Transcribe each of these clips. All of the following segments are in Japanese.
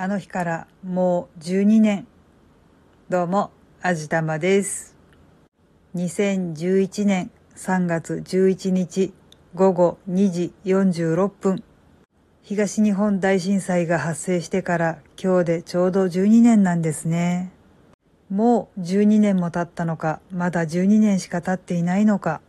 あの日からもう12年。どうも、あじたまです。2011年3月11日午後2時46分。東日本大震災が発生してから今日でちょうど12年なんですね。もう12年も経ったのか、まだ12年しか経っていないのか。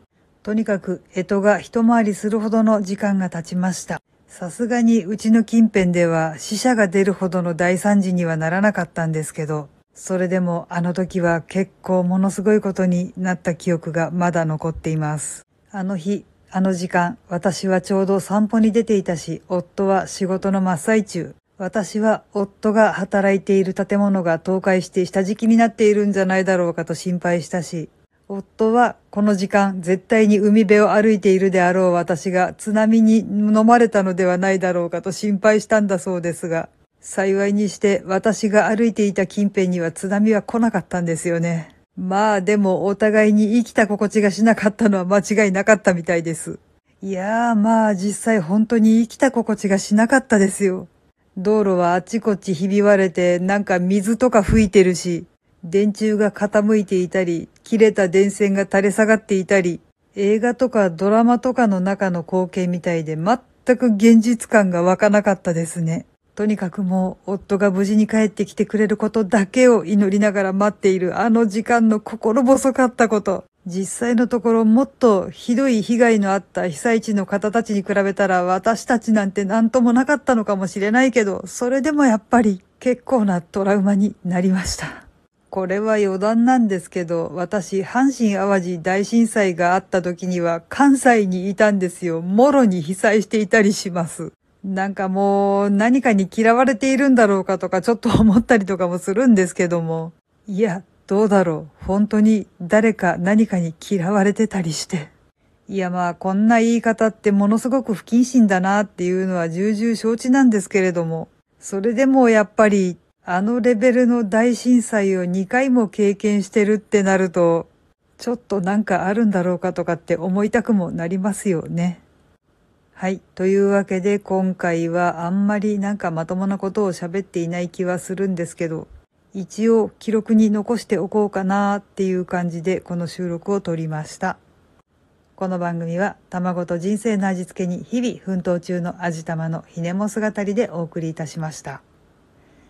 とにかく、干支が一回りするほどの時間が経ちました。さすがにうちの近辺では死者が出るほどの大惨事にはならなかったんですけど、それでもあの時は結構ものすごいことになった記憶がまだ残っています。あの日、あの時間、私はちょうど散歩に出ていたし、夫は仕事の真っ最中。私は夫が働いている建物が倒壊して下敷きになっているんじゃないだろうかと心配したし、夫はこの時間絶対に海辺を歩いているであろう私が津波に飲まれたのではないだろうかと心配したんだそうですが、幸いにして私が歩いていた近辺には津波は来なかったんですよね。まあでもお互いに生きた心地がしなかったのは間違いなかったみたいです。いやーまあ実際本当に生きた心地がしなかったですよ。道路はあっちこっちひび割れてなんか水とか吹いてるし、電柱が傾いていたり、切れた電線が垂れ下がっていたり、映画とかドラマとかの中の光景みたいで全く現実感が湧かなかったですね。とにかくもう夫が無事に帰ってきてくれることだけを祈りながら待っているあの時間の心細かったこと。実際のところもっとひどい被害のあった被災地の方たちに比べたら私たちなんて何ともなかったのかもしれないけど、それでもやっぱり結構なトラウマになりました。これは余談なんですけど、私、阪神淡路大震災があった時には関西にいたんですよ。もろに被災していたりします。なんかもう何かに嫌われているんだろうかとかちょっと思ったりとかもするんですけども。いや、どうだろう。本当に誰か何かに嫌われてたりして。いやまあこんな言い方ってものすごく不謹慎だなっていうのは重々承知なんですけれども。それでもやっぱりあのレベルの大震災を2回も経験してるってなると、ちょっとなんかあるんだろうかとかって思いたくもなりますよね。はい。というわけで今回はあんまりなんかまともなことを喋っていない気はするんですけど、一応記録に残しておこうかなっていう感じでこの収録を撮りました。この番組は卵と人生の味付けに日々奮闘中の味玉のひねも姿りでお送りいたしました。